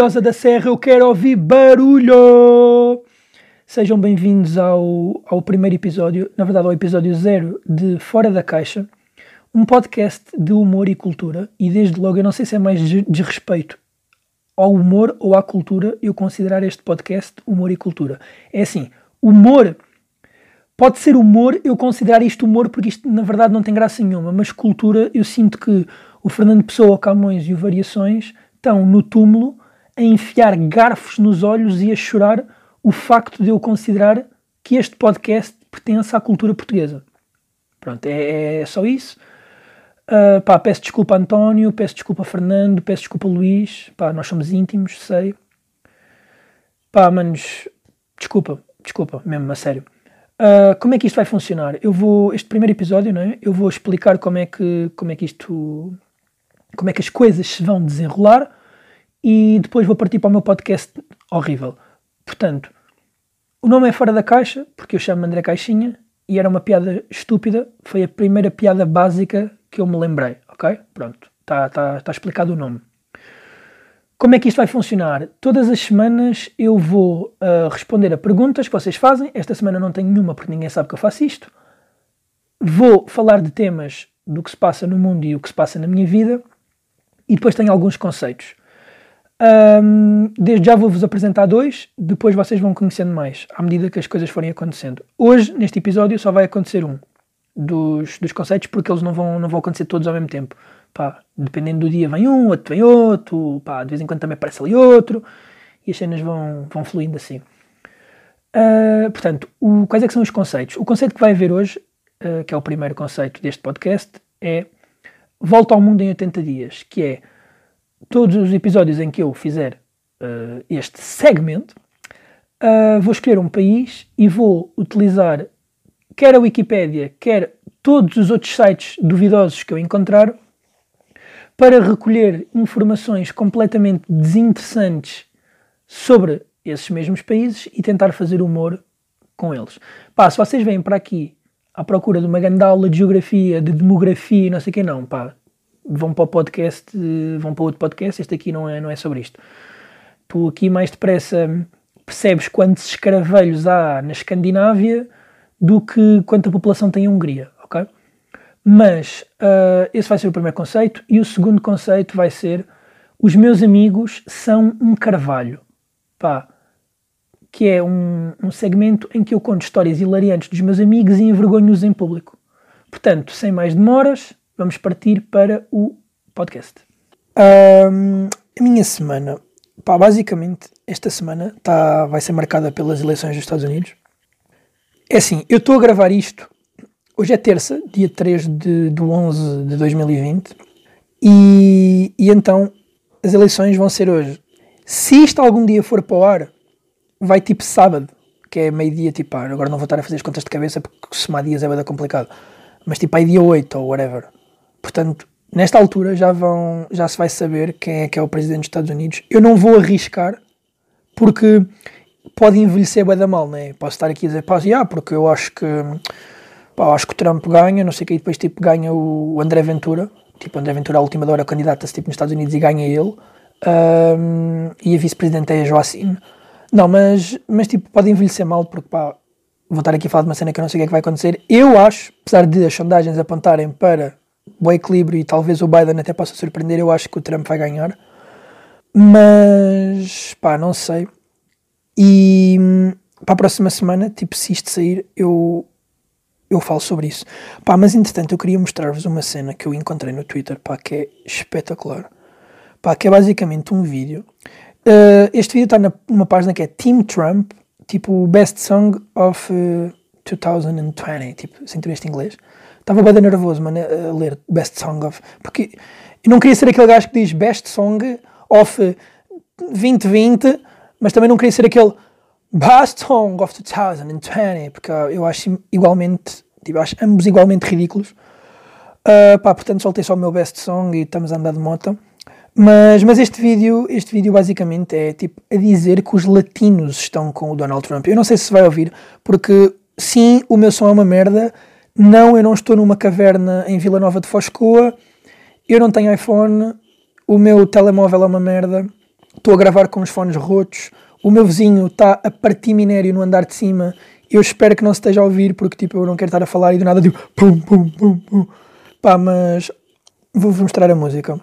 Pampilhosa da Serra? Eu quero ouvir barulho! Sejam bem-vindos ao, ao primeiro episódio, na verdade ao episódio zero de Fora da Caixa, um podcast de humor e cultura. E desde logo, eu não sei se é mais desrespeito ao humor ou à cultura eu considerar este podcast humor e cultura. É assim, humor pode ser humor, eu considerar isto humor porque isto na verdade não tem graça nenhuma, mas cultura eu sinto que o Fernando Pessoa, Camões e o Variações estão no túmulo a enfiar garfos nos olhos e a chorar o facto de eu considerar que este podcast pertence à cultura portuguesa. Pronto, é, é só isso. Uh, pá, peço desculpa António, peço desculpa Fernando, peço desculpa Luís. Pá, nós somos íntimos, sei. Pá, manos, desculpa, desculpa, mesmo, a sério. Uh, como é que isto vai funcionar? Eu vou, este primeiro episódio, não é? Eu vou explicar como é que, como é que isto como é que as coisas se vão desenrolar e depois vou partir para o meu podcast horrível. Portanto, o nome é Fora da Caixa, porque eu chamo André Caixinha e era uma piada estúpida. Foi a primeira piada básica que eu me lembrei, ok? Pronto, está tá, tá explicado o nome. Como é que isto vai funcionar? Todas as semanas eu vou uh, responder a perguntas que vocês fazem. Esta semana não tenho nenhuma porque ninguém sabe que eu faço isto. Vou falar de temas do que se passa no mundo e o que se passa na minha vida e depois tenho alguns conceitos. Um, desde já vou-vos apresentar dois, depois vocês vão conhecendo mais à medida que as coisas forem acontecendo. Hoje, neste episódio, só vai acontecer um dos, dos conceitos, porque eles não vão, não vão acontecer todos ao mesmo tempo. Pá, dependendo do dia, vem um, outro vem outro, pá, de vez em quando também aparece ali outro, e as cenas vão, vão fluindo assim. Uh, portanto, o, quais é que são os conceitos? O conceito que vai haver hoje, uh, que é o primeiro conceito deste podcast, é Volta ao Mundo em 80 Dias, que é todos os episódios em que eu fizer uh, este segmento, uh, vou escolher um país e vou utilizar quer a Wikipédia, quer todos os outros sites duvidosos que eu encontrar para recolher informações completamente desinteressantes sobre esses mesmos países e tentar fazer humor com eles. Pá, se vocês vêm para aqui à procura de uma grande aula de geografia, de demografia, não sei o que, não, pá, vão para o podcast, vão para outro podcast, este aqui não é, não é sobre isto. Tu aqui mais depressa percebes quantos escaravelhos há na Escandinávia do que quanta população tem a Hungria, ok? Mas uh, esse vai ser o primeiro conceito e o segundo conceito vai ser os meus amigos são um carvalho. Pá, que é um, um segmento em que eu conto histórias hilariantes dos meus amigos e envergonho-os em público. Portanto, sem mais demoras, vamos partir para o podcast. Um, a minha semana, pá, basicamente, esta semana tá, vai ser marcada pelas eleições dos Estados Unidos. É assim, eu estou a gravar isto, hoje é terça, dia 3 de, de 11 de 2020, e, e então as eleições vão ser hoje. Se isto algum dia for para o ar, vai tipo sábado, que é meio-dia, tipo, ah, agora não vou estar a fazer as contas de cabeça porque somar dias é bem complicado. Mas tipo aí dia 8 ou whatever. Portanto, nesta altura já vão, já se vai saber quem é que é o presidente dos Estados Unidos. Eu não vou arriscar porque pode envelhecer bem da mal, né? Posso estar aqui a dizer, pá, yeah, porque eu acho que pá, acho que o Trump ganha, não sei o que, e depois tipo ganha o André Ventura, tipo André Ventura à última hora candidata-se tipo nos Estados Unidos e ganha ele. Um, e a vice-presidente é a Joacine. Não, mas, mas tipo, pode envelhecer mal, porque pá, vou estar aqui a falar de uma cena que eu não sei o que é que vai acontecer. Eu acho, apesar de as sondagens apontarem para o equilíbrio e talvez o Biden até possa surpreender, eu acho que o Trump vai ganhar. Mas, pá, não sei. E para a próxima semana, tipo, se isto sair, eu, eu falo sobre isso. Pá, mas entretanto, eu queria mostrar-vos uma cena que eu encontrei no Twitter, pá, que é espetacular. Pá, que é basicamente um vídeo Uh, este vídeo está numa página que é Team Trump, tipo Best Song of uh, 2020, tipo, sem ter este inglês. Estava bem nervoso, mano, a ler Best Song of. Porque eu não queria ser aquele gajo que diz Best Song of 2020, mas também não queria ser aquele Best Song of 2020, porque eu acho igualmente, tipo, acho ambos igualmente ridículos. Uh, pá, portanto, soltei só o meu Best Song e estamos a andar de moto. Mas, mas este vídeo, este vídeo basicamente é tipo a dizer que os latinos estão com o Donald Trump. Eu não sei se vai ouvir, porque sim, o meu som é uma merda. Não, eu não estou numa caverna em Vila Nova de Foscoa. Eu não tenho iPhone. O meu telemóvel é uma merda. estou a gravar com os fones rotos, o meu vizinho está a partir minério no andar de cima, eu espero que não se esteja a ouvir, porque tipo, eu não quero estar a falar e do nada tipo, pum, pum, pum, pum. Pá, mas vou-vos mostrar a música.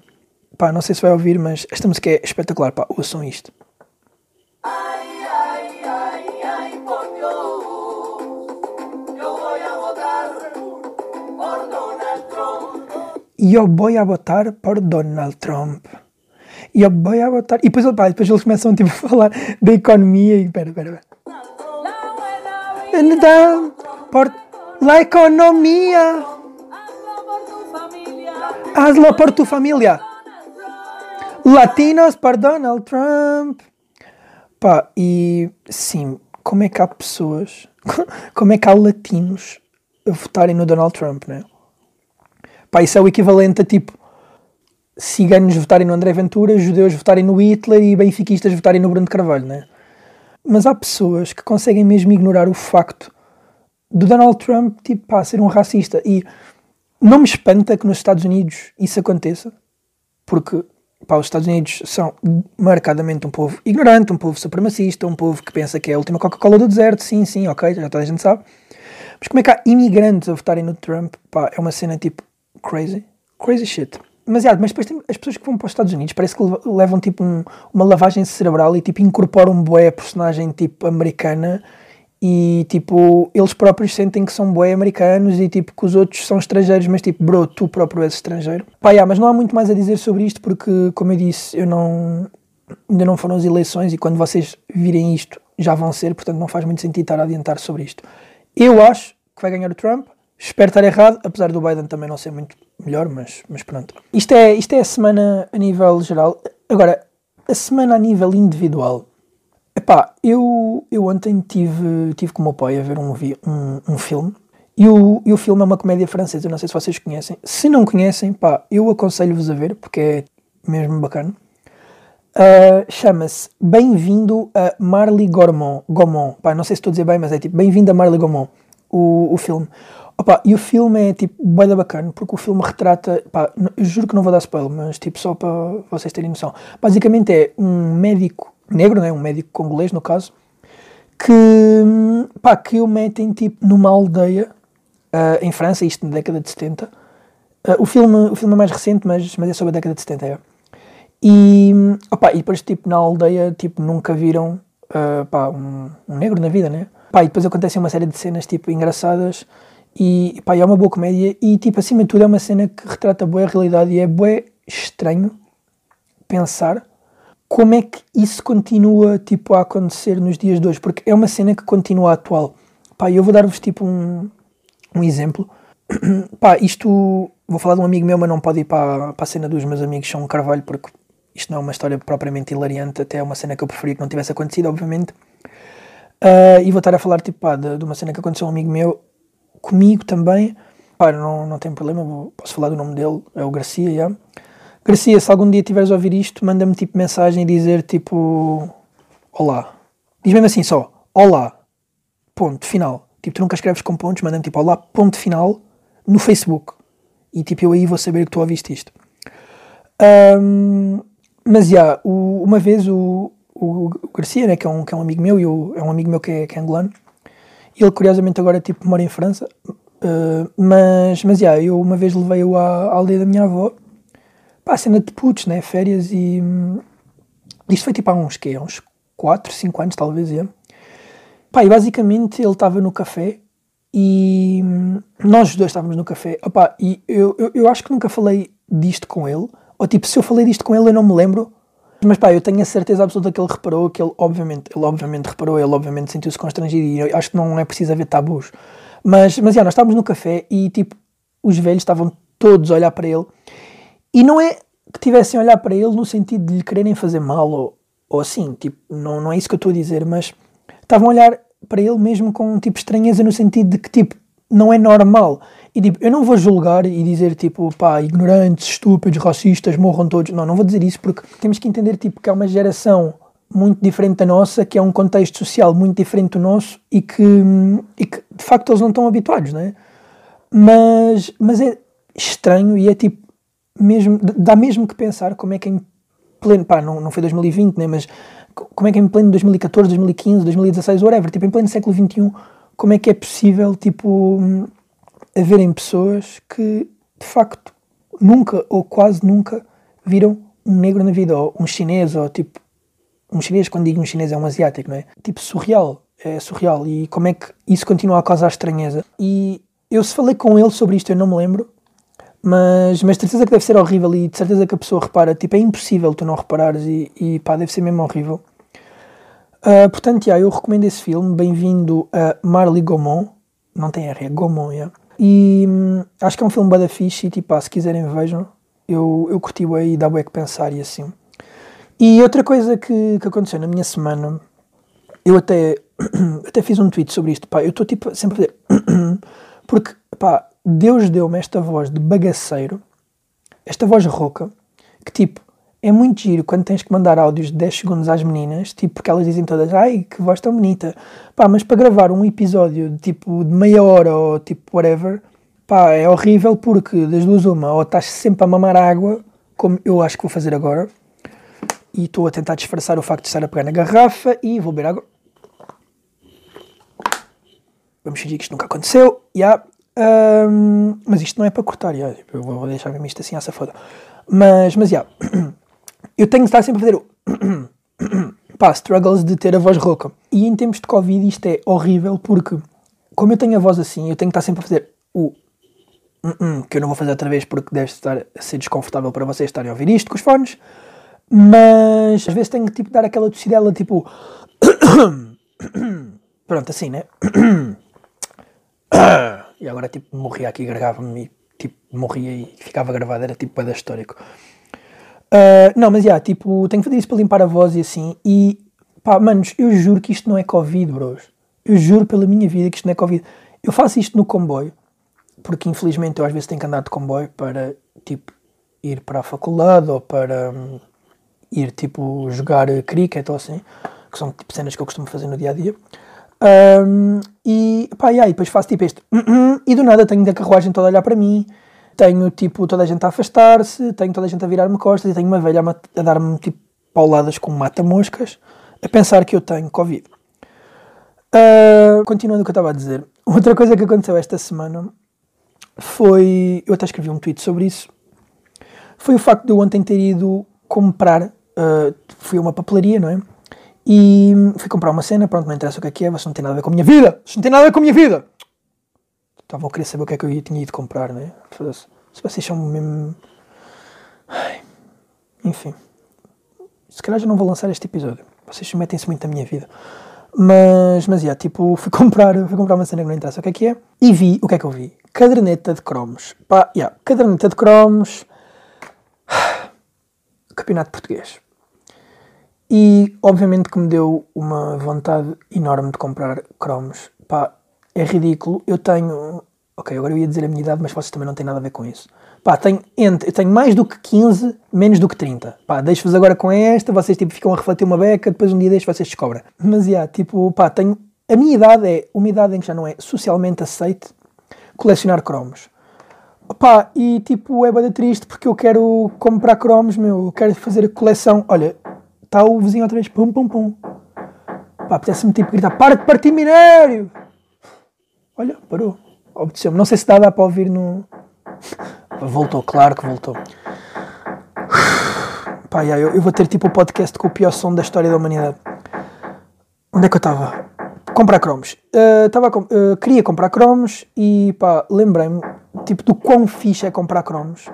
Pá, não sei se vai ouvir, mas esta música é espetacular, pá, ouçam isto. Eu vou votar por Donald Trump. Eu vou votar. E depois, pá, depois eles começam tipo, a falar da economia e. Pera, pera, pera. Por la economia. Hazlo por tu família. Latinos por Donald Trump. Pá, e sim, como é que há pessoas, como é que há latinos a votarem no Donald Trump, né? Pá, isso é o equivalente a tipo ciganos votarem no André Ventura, judeus votarem no Hitler e benfiquistas votarem no Bruno Carvalho, né? Mas há pessoas que conseguem mesmo ignorar o facto do Donald Trump, tipo, pá, ser um racista. E não me espanta que nos Estados Unidos isso aconteça, porque pá, os Estados Unidos são marcadamente um povo ignorante, um povo supremacista, um povo que pensa que é a última Coca-Cola do deserto, sim, sim, ok, já toda a gente sabe. Mas como é que há imigrantes a votarem no Trump? Pá, é uma cena tipo crazy, crazy shit. Mas, yeah, mas depois tem as pessoas que vão para os Estados Unidos parece que levam tipo um, uma lavagem cerebral e tipo incorporam bué a personagem tipo americana e tipo eles próprios sentem que são bué americanos e tipo que os outros são estrangeiros mas tipo bro tu próprio és estrangeiro pá yeah, mas não há muito mais a dizer sobre isto porque como eu disse eu não ainda não foram as eleições e quando vocês virem isto já vão ser portanto não faz muito sentido estar a adiantar sobre isto eu acho que vai ganhar o Trump espero estar errado apesar do Biden também não ser muito melhor mas, mas pronto isto é, isto é a semana a nível geral agora a semana a nível individual Epá, eu, eu ontem tive, tive com o meu pai a ver um, um, um filme e o, e o filme é uma comédia francesa, não sei se vocês conhecem. Se não conhecem, pá, eu aconselho-vos a ver porque é mesmo bacana. Uh, Chama-se Bem-vindo a Marley Gormont. Gaumont. Pá, não sei se estou a dizer bem, mas é tipo Bem-vindo a Marley Gaumont, o, o filme. Opa, e o filme é tipo bem bacana porque o filme retrata, pá, eu juro que não vou dar spoiler, mas tipo só para vocês terem noção. Basicamente é um médico negro, né, um médico congolês no caso, que, pá, que o metem tipo numa aldeia uh, em França, isto na década de 70. Uh, ah, o, filme, o filme é mais recente, mas, mas é sobre a década de 70. É. E, opa, e depois tipo na aldeia tipo, nunca viram uh, pá, um, um, negro na vida, né? Pá, e depois acontecem uma série de cenas tipo engraçadas e pá, é uma boa comédia e tipo acima de tudo é uma cena que retrata boa a realidade e é bué estranho pensar como é que isso continua tipo, a acontecer nos dias de hoje? Porque é uma cena que continua atual. Pá, eu vou dar-vos tipo um, um exemplo. Pá, isto vou falar de um amigo meu, mas não pode ir para, para a cena dos meus amigos São Carvalho, porque isto não é uma história propriamente hilariante, até é uma cena que eu preferia que não tivesse acontecido, obviamente. Uh, e vou estar a falar tipo, pá, de, de, uma cena que aconteceu a um amigo meu, comigo também. Pá, não, não tem problema, vou, posso falar do nome dele, é o Garcia, já. Garcia, se algum dia tiveres a ouvir isto, manda-me tipo mensagem e dizer tipo Olá. Diz mesmo assim só, Olá. Ponto, final. Tipo, tu nunca escreves com pontos, manda-me tipo Olá, ponto final no Facebook. E tipo, eu aí vou saber que tu ouviste isto. Um, mas já, yeah, uma vez o, o, Garcia, né, que, é um, que é um amigo meu, e é um amigo meu que é, que é angolano, ele curiosamente agora tipo mora em França. Uh, mas, mas yeah, eu uma vez levei-o à, à aldeia da minha avó pá, cena de putos, né? Férias e. Hum, isto foi tipo há uns quê? Uns 4, 5 anos talvez, é. Pá, e basicamente ele estava no café e hum, nós os dois estávamos no café. Opa, e eu, eu, eu acho que nunca falei disto com ele. Ou tipo, se eu falei disto com ele eu não me lembro. Mas pá, eu tenho a certeza absoluta que ele reparou, que ele obviamente, ele obviamente reparou, ele obviamente sentiu-se constrangido e acho que não é preciso haver tabus. Mas, mas já, nós estávamos no café e tipo, os velhos estavam todos a olhar para ele e não é que tivessem a olhar para ele no sentido de lhe quererem fazer mal ou, ou assim, tipo, não, não é isso que eu estou a dizer, mas estavam a olhar para ele mesmo com tipo estranheza no sentido de que tipo, não é normal. E tipo, eu não vou julgar e dizer tipo, pá, ignorantes, estúpidos, racistas, morram todos. Não, não vou dizer isso porque temos que entender tipo que é uma geração muito diferente da nossa, que é um contexto social muito diferente do nosso e que, e que de facto eles não estão habituados, não é? Mas, mas é estranho e é tipo, mesmo, dá mesmo que pensar como é que em pleno, pá, não, não foi 2020, né, mas como é que em pleno 2014, 2015, 2016, whatever, tipo, em pleno século XXI, como é que é possível, tipo, haverem pessoas que, de facto, nunca ou quase nunca viram um negro na vida, ou um chinês, ou tipo, um chinês, quando digo um chinês é um asiático, não é? Tipo, surreal, é surreal, e como é que isso continua a causar estranheza. E eu se falei com ele sobre isto, eu não me lembro, mas, mas de certeza que deve ser horrível e de certeza que a pessoa repara, tipo, é impossível tu não reparares e, e pá, deve ser mesmo horrível. Uh, portanto, yeah, eu recomendo esse filme, bem-vindo a Marley Gaumont, não tem R, é Gaumont, yeah. E hum, acho que é um filme bada fixe e tipo, ah, se quiserem vejam, eu, eu curti bem e dá bem que pensar e assim. E outra coisa que, que aconteceu na minha semana, eu até, até fiz um tweet sobre isto, pá, eu estou tipo sempre a dizer, porque pá, Deus deu-me esta voz de bagaceiro, esta voz rouca, que tipo, é muito giro quando tens que mandar áudios de 10 segundos às meninas, tipo, porque elas dizem todas, ai, que voz tão bonita. Pá, mas para gravar um episódio de tipo de meia hora ou tipo whatever, pá, é horrível porque das duas uma, ou estás sempre a mamar água, como eu acho que vou fazer agora, e estou a tentar disfarçar o facto de estar a pegar na garrafa e vou beber água. Vamos fingir que isto nunca aconteceu, yeah. Um, mas isto não é para cortar, yeah. eu vou deixar mesmo isto assim à safada. Mas, mas, yeah. eu tenho que estar sempre a fazer o. pá, struggles de ter a voz rouca. E em tempos de Covid isto é horrível porque, como eu tenho a voz assim, eu tenho que estar sempre a fazer o. que eu não vou fazer outra vez porque deve estar a ser desconfortável para vocês estarem a ouvir isto com os fones. Mas às vezes tenho que tipo, dar aquela tossidela tipo. Pronto, assim, né? e agora tipo morria aqui, gargava-me e tipo morria e ficava gravado, era tipo bada histórico. Uh, não, mas já, yeah, tipo, tenho que fazer isso para limpar a voz e assim. E pá, manos, eu juro que isto não é Covid, bros. Eu juro pela minha vida que isto não é Covid. Eu faço isto no comboio, porque infelizmente eu às vezes tenho que andar de comboio para, tipo, ir para a faculdade ou para um, ir, tipo, jogar cricket ou assim, que são tipo cenas que eu costumo fazer no dia a dia. Um, e pá, e aí, depois faço tipo este, e do nada tenho da carruagem toda a olhar para mim tenho tipo toda a gente a afastar-se, tenho toda a gente a virar-me costas e tenho uma velha a, a dar-me tipo pauladas com mata-moscas a pensar que eu tenho Covid. Uh, continuando o que eu estava a dizer, outra coisa que aconteceu esta semana foi. Eu até escrevi um tweet sobre isso. Foi o facto de eu ontem ter ido comprar. Uh, fui a uma papelaria, não é? E fui comprar uma cena, pronto, não interessa o que é que é, mas não tem nada a ver com a minha vida! Isto não tem nada a ver com a minha vida! Estavam a querer saber o que é que eu tinha ido comprar, né? Se vocês são mesmo. Ai. Enfim. Se calhar já não vou lançar este episódio. Vocês metem-se muito na minha vida. Mas, mas, yeah, tipo, fui comprar, fui comprar uma cena que não interessa o que é que é. E vi, o que é que eu vi? Caderneta de cromos. Pá, yeah, caderneta de cromos. Campeonato português. E, obviamente, que me deu uma vontade enorme de comprar cromos. Pá, é ridículo. Eu tenho. Ok, agora eu ia dizer a minha idade, mas vocês também não têm nada a ver com isso. Pá, tenho, entre, eu tenho mais do que 15, menos do que 30. Pá, deixo-vos agora com esta, vocês tipo, ficam a refletir uma beca, depois um dia deixo vocês descobrem. Mas, já, yeah, tipo, pá, tenho... A minha idade é uma idade em que já não é socialmente aceite colecionar cromos. Pá, e tipo, é bada triste porque eu quero comprar cromos, meu, eu quero fazer a coleção. Olha, está o vizinho outra vez, pum, pum, pum. Pá, apetece-me tipo gritar, para de partir minério! Olha, parou. Obedeceu-me. Não sei se dá, dá para ouvir no. Voltou, claro que voltou. Pá, yeah, eu, eu, vou ter tipo o um podcast com o pior som da história da humanidade. Onde é que eu estava? Comprar cromos. Uh, tava uh, queria comprar cromos e pá, lembrei-me tipo do quão fixe é comprar cromos.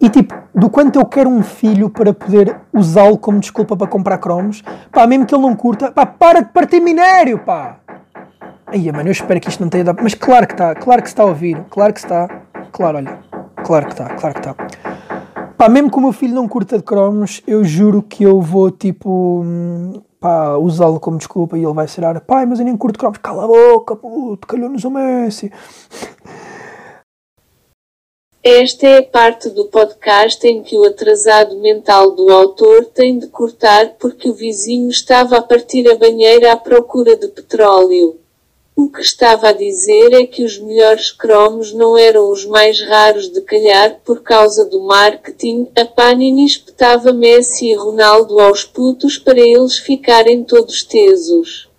E tipo, do quanto eu quero um filho para poder usá-lo como desculpa para comprar cromos. Pá, mesmo que ele não curta, pá, para de partir minério, pá! Aí, mano, eu espero que isto não tenha dado. Mas claro que está, claro que está a ouvir, claro que está. Claro, olha, claro que está, claro que está. Pá, mesmo que o meu filho não curta de cromos, eu juro que eu vou tipo. pá, usá-lo como desculpa e ele vai ser pai, mas eu nem curto cromos. Cala a boca, puto, calhou-nos o Messi. Esta é a parte do podcast em que o atrasado mental do autor tem de cortar porque o vizinho estava a partir a banheira à procura de petróleo. O que estava a dizer é que os melhores cromos não eram os mais raros de calhar por causa do marketing. A Panini espetava Messi e Ronaldo aos putos para eles ficarem todos tesos.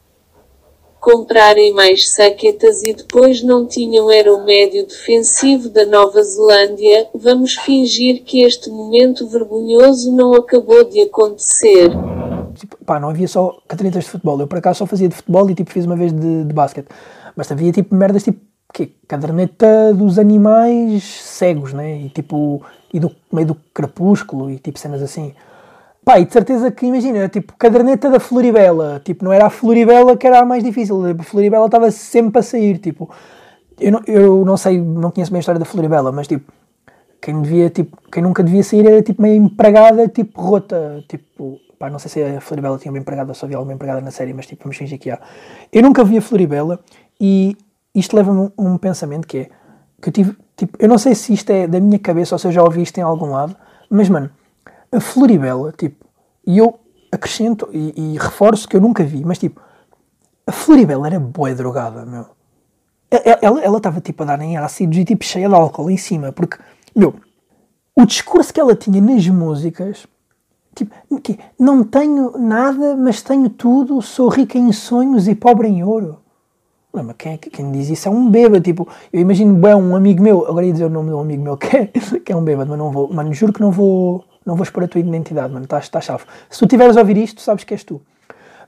Comprarem mais saquetas e depois não tinham era o médio defensivo da Nova Zelândia. Vamos fingir que este momento vergonhoso não acabou de acontecer. Tipo, pá, não havia só cadernetas de futebol. Eu por acaso só fazia de futebol e tipo fiz uma vez de, de basquete. Mas havia tipo merdas tipo que caderneta dos animais cegos, né? E tipo, e do meio do crepúsculo e tipo cenas assim. Pá, e de certeza que imagina, tipo, caderneta da Floribela. Tipo, não era a Floribela que era a mais difícil. A Floribela estava sempre a sair. Tipo, eu não, eu não sei, não conheço bem a história da Floribela, mas tipo, quem devia, tipo, quem nunca devia sair era tipo meio empregada, tipo, rota. Tipo, Pá, não sei se a Floribela tinha uma empregada, só havia alguma empregada na série, mas tipo, vamos fingir que há. Eu nunca vi a Floribela e isto leva-me a um, pensamento que é que eu tive, tipo, eu não sei se isto é da minha cabeça ou se eu já ouvi isto em algum lado, mas mano, a Floribela, tipo, e eu acrescento e, e reforço que eu nunca vi, mas tipo, a Floribela era boa drogada, meu. Ela estava tipo a dar em ácidos e tipo cheia de álcool em cima, porque, meu, o discurso que ela tinha nas músicas Tipo, não tenho nada, mas tenho tudo, sou rica em sonhos e pobre em ouro. Não, mas quem, é quem diz isso é um bêbado. Tipo, eu imagino bem um amigo meu, agora ia dizer o nome de um amigo meu que é, que é um bêbado, mas não vou, mano, juro que não vou, não vou expor a tua identidade, mano, estás tá chave. Se tu tiveres a ouvir isto, sabes que és tu.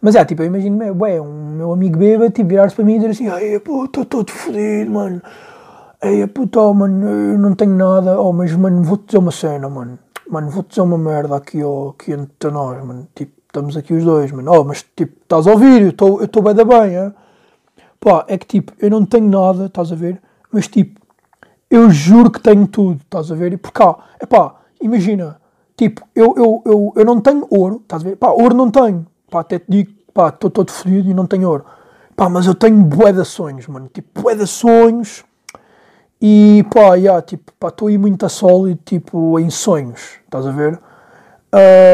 Mas é, tipo, eu imagino, bem, um meu amigo bêbado, tipo, virar-se para mim e dizer assim: Ai, pô, estou todo fodido, mano. Ai, puto, oh, mano, eu não tenho nada, oh, mas, mano, vou-te dizer uma cena, mano mano, vou-te dizer uma merda aqui, ó, aqui entre nós, mano, tipo, estamos aqui os dois, mano, oh, mas tipo, estás a ouvir, eu estou bem da bem, é? Pá, é que tipo, eu não tenho nada, estás a ver, mas tipo, eu juro que tenho tudo, estás a ver, e por cá, é pá, imagina, tipo, eu, eu, eu, eu não tenho ouro, estás a ver, pá, ouro não tenho, pá, até te digo, pá, estou todo fodido e não tenho ouro, pá, mas eu tenho bué de sonhos, mano, tipo, bué de sonhos, e pá, yeah, tipo, pá, estou aí muito a sólido, tipo, em sonhos, estás a ver?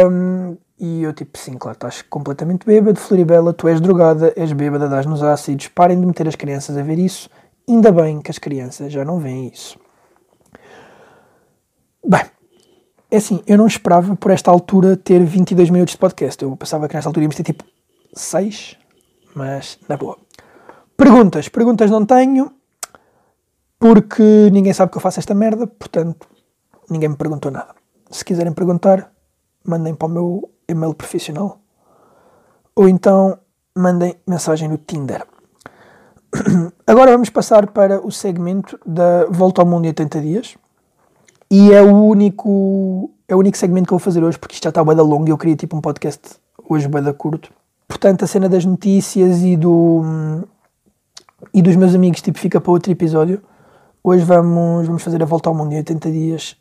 Um, e eu tipo, sim, claro, estás completamente bêbado, Floribela, tu és drogada, és bêbada, dás-nos ácidos, parem de meter as crianças a ver isso. Ainda bem que as crianças já não veem isso. Bem, é assim, eu não esperava por esta altura ter 22 minutos de podcast. Eu pensava que nesta altura íamos ter tipo 6, mas na boa. Perguntas, perguntas não tenho porque ninguém sabe que eu faço esta merda, portanto, ninguém me perguntou nada. Se quiserem perguntar, mandem para o meu e-mail profissional ou então mandem mensagem no Tinder. Agora vamos passar para o segmento da Volta ao Mundo em 80 dias. E é o único, é o único segmento que eu vou fazer hoje, porque isto já está bem longo e eu queria tipo um podcast hoje bem curto. Portanto, a cena das notícias e do e dos meus amigos tipo fica para outro episódio. Hoje vamos, vamos fazer a volta ao mundo em 80 dias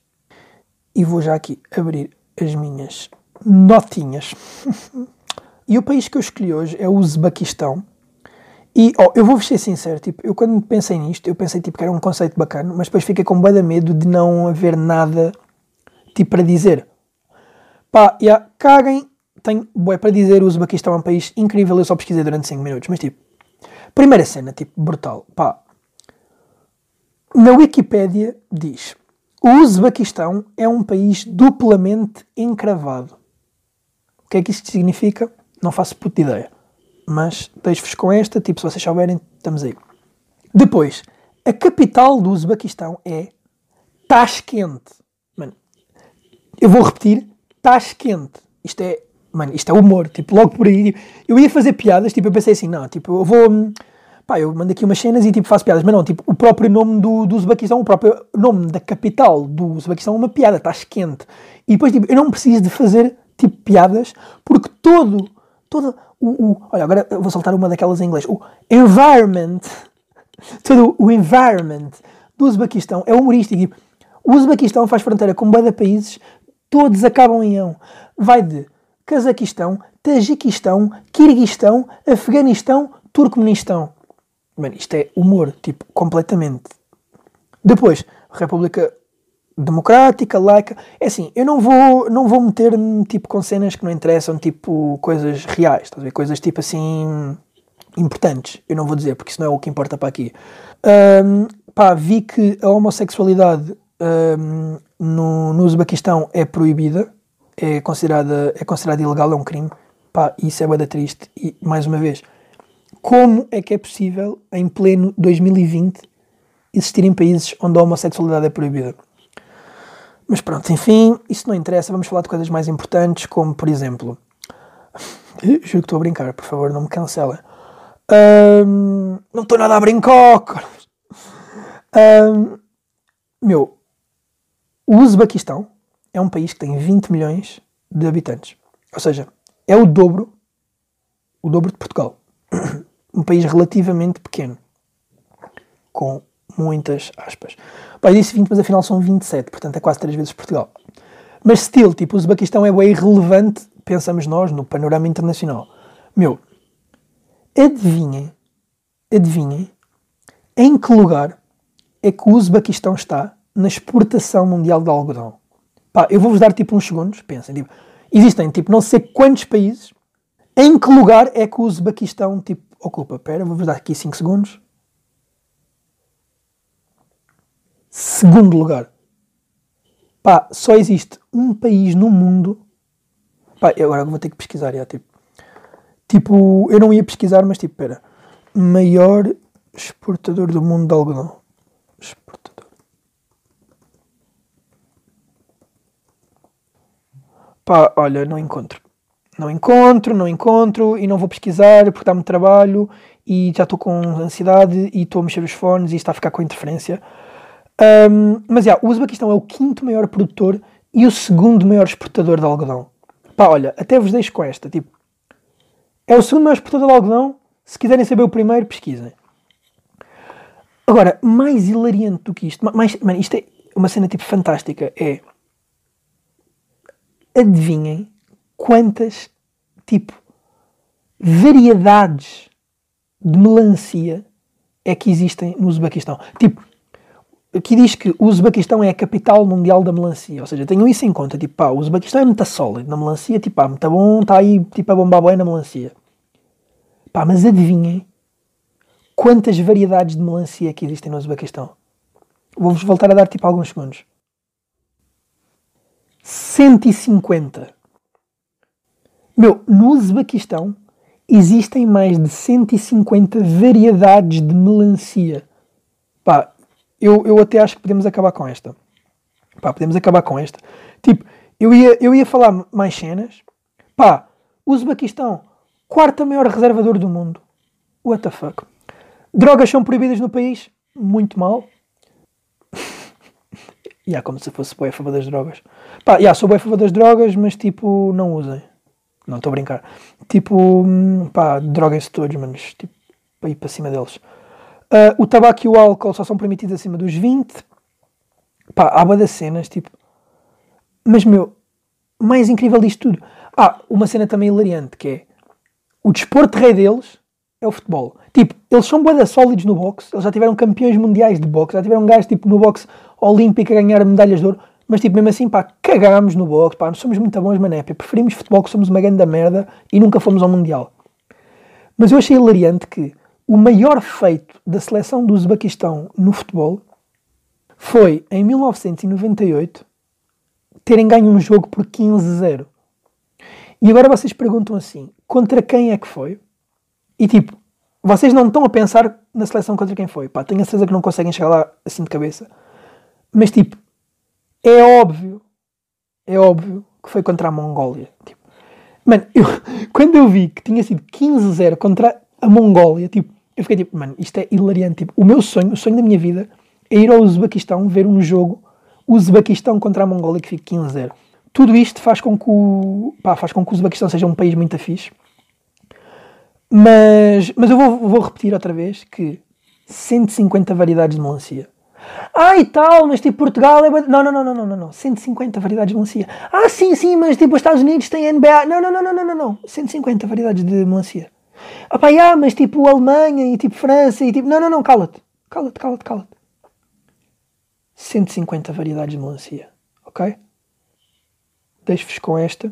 e vou já aqui abrir as minhas notinhas. e o país que eu escolhi hoje é o Uzbequistão. E oh, eu vou ser sincero, tipo, eu quando pensei nisto, eu pensei tipo, que era um conceito bacana, mas depois fiquei com bem medo de não haver nada tipo para dizer. Pá, yeah, caguem, tenho bué para dizer, o Uzbequistão é um país incrível, eu só pesquisei durante 5 minutos, mas tipo, primeira cena, tipo, brutal. Pá, na Wikipédia diz: o Uzbequistão é um país duplamente encravado. O que é que isto significa? Não faço puta ideia. Mas deixo-vos com esta, tipo, se vocês souberem, estamos aí. Depois, a capital do Uzbequistão é Tashkent. Mano, eu vou repetir: Tashkent. Isto é, mano, isto é humor. Tipo, logo por aí. Eu ia fazer piadas, tipo, eu pensei assim: não, tipo, eu vou pá, eu mando aqui umas cenas e tipo faço piadas, mas não, tipo, o próprio nome do, do Uzbequistão, o próprio nome da capital do Uzbequistão é uma piada, está quente. E depois, tipo, eu não preciso de fazer, tipo, piadas, porque todo, todo o, o olha, agora vou soltar uma daquelas em inglês, o environment, todo o environment do Uzbequistão é humorístico. O Uzbequistão faz fronteira com bada países, todos acabam em ão. Vai de Cazaquistão, Tajiquistão, Kirguistão, Afeganistão, Turcomenistão. Mano, isto é humor, tipo, completamente. Depois, República Democrática, laica. É assim, eu não vou, não vou meter-me tipo com cenas que não interessam, tipo coisas reais, estás a ver? Coisas tipo assim. importantes. Eu não vou dizer, porque isso não é o que importa para aqui. Um, pá, vi que a homossexualidade um, no, no Uzbequistão é proibida, é considerada, é considerada ilegal, é um crime. Pá, isso é bada triste. E, mais uma vez, como é que é possível, em pleno 2020, existirem países onde a homossexualidade é proibida? Mas pronto, enfim, isso não interessa. Vamos falar de coisas mais importantes, como, por exemplo... Juro que estou a brincar, por favor, não me cancelem. Um, não estou nada a brincar, um, Meu, o Uzbequistão é um país que tem 20 milhões de habitantes. Ou seja, é o dobro, o dobro de Portugal. um país relativamente pequeno. Com muitas aspas. Pai, disse 20, mas afinal são 27, portanto é quase 3 vezes Portugal. Mas still, tipo, o Uzbequistão é bem irrelevante, pensamos nós, no panorama internacional. Meu, adivinhem, adivinhem, em que lugar é que o Uzbequistão está na exportação mundial de algodão? Pá, eu vou-vos dar tipo uns segundos, pensem, tipo, existem tipo não sei quantos países, em que lugar é que o Uzbequistão tipo ocupa? Espera, vou-vos dar aqui 5 segundos. Segundo lugar. Pá, só existe um país no mundo. Pá, agora vou ter que pesquisar, já, tipo. Tipo, eu não ia pesquisar, mas tipo, espera. Maior exportador do mundo de algodão. Exportador. Pá, olha, não encontro. Não encontro, não encontro e não vou pesquisar porque dá-me trabalho e já estou com ansiedade e estou a mexer os fones e está a ficar com interferência. Um, mas já, o Uzbequistão é o quinto maior produtor e o segundo maior exportador de algodão. Pá, olha, até vos deixo com esta. Tipo, é o segundo maior exportador de algodão. Se quiserem saber o primeiro, pesquisem. Agora, mais hilariante do que isto, mais, mano, isto é uma cena tipo fantástica, é adivinhem quantas tipo variedades de melancia é que existem no Uzbequistão. Tipo, aqui diz que o Uzbequistão é a capital mundial da melancia, ou seja, tenham isso em conta, tipo, pá, o Uzbequistão é muito sólido na melancia, tipo, pá, muito bom, está aí, tipo, a bombar bem na melancia. Pá, mas adivinhem quantas variedades de melancia que existem no Uzbequistão. Vou-vos voltar a dar tipo alguns segundos. 150. Meu, no Uzbequistão existem mais de 150 variedades de melancia. Pá, eu, eu até acho que podemos acabar com esta. Pá, podemos acabar com esta. Tipo, eu ia, eu ia falar mais cenas. Pá, Uzbequistão, quarta maior reservador do mundo. What the fuck? Drogas são proibidas no país? Muito mal. E yeah, como se fosse bem a favor das drogas. Pá, yeah, sou bem a favor das drogas, mas tipo, não usem. Não estou a brincar. Tipo, hum, pá, droguem-se todos, mas tipo, ir para cima deles. Uh, o tabaco e o álcool só são permitidos acima dos 20. Pá, há boa das cenas, tipo. Mas, meu, mais incrível disto tudo. Ah, uma cena também hilariante, que é o desporto rei deles é o futebol. Tipo, eles são boeda sólidos no boxe, eles já tiveram campeões mundiais de boxe, já tiveram gajos tipo no boxe olímpico a ganhar medalhas de ouro, mas tipo, mesmo assim, pá, cagámos no boxe, pá, somos muito bons, mané, preferimos futebol que somos uma grande merda e nunca fomos ao Mundial. Mas eu achei hilariante que o maior feito da seleção do Uzbequistão no futebol foi, em 1998, terem ganho um jogo por 15-0. E agora vocês perguntam assim: contra quem é que foi? E tipo, vocês não estão a pensar na seleção contra quem foi. Pá, tenho a certeza que não conseguem chegar lá assim de cabeça. Mas tipo, é óbvio, é óbvio que foi contra a Mongólia. Tipo, mano, eu, quando eu vi que tinha sido 15-0 contra a Mongólia, tipo, eu fiquei tipo, mano, isto é hilariante. Tipo, o meu sonho, o sonho da minha vida, é ir ao Uzbequistão ver um jogo, Uzbequistão contra a Mongólia, que fique 15-0 tudo isto faz com que o, pá, faz com que o Uzbequistão seja um país muito fixe. Mas, mas eu vou, vou repetir outra vez que 150 variedades de melancia. Ah, e tal, mas tipo Portugal é. Não, não, não, não, não, não, 150 variedades de melancia. Ah, sim, sim, mas tipo os Estados Unidos têm NBA. Não, não, não, não, não, não, não. 150 variedades de melancia. Ah, pá, ah, mas tipo Alemanha e tipo França e tipo. Não, não, não, cala-te. Cala-te, cala-te, cala-te. 150 variedades de melancia. Ok? deixo-vos com esta.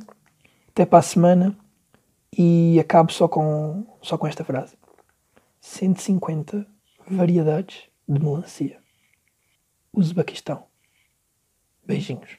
Até para a semana. E acabo só com, só com esta frase. 150 variedades de melancia. Uzbequistão. Beijinhos.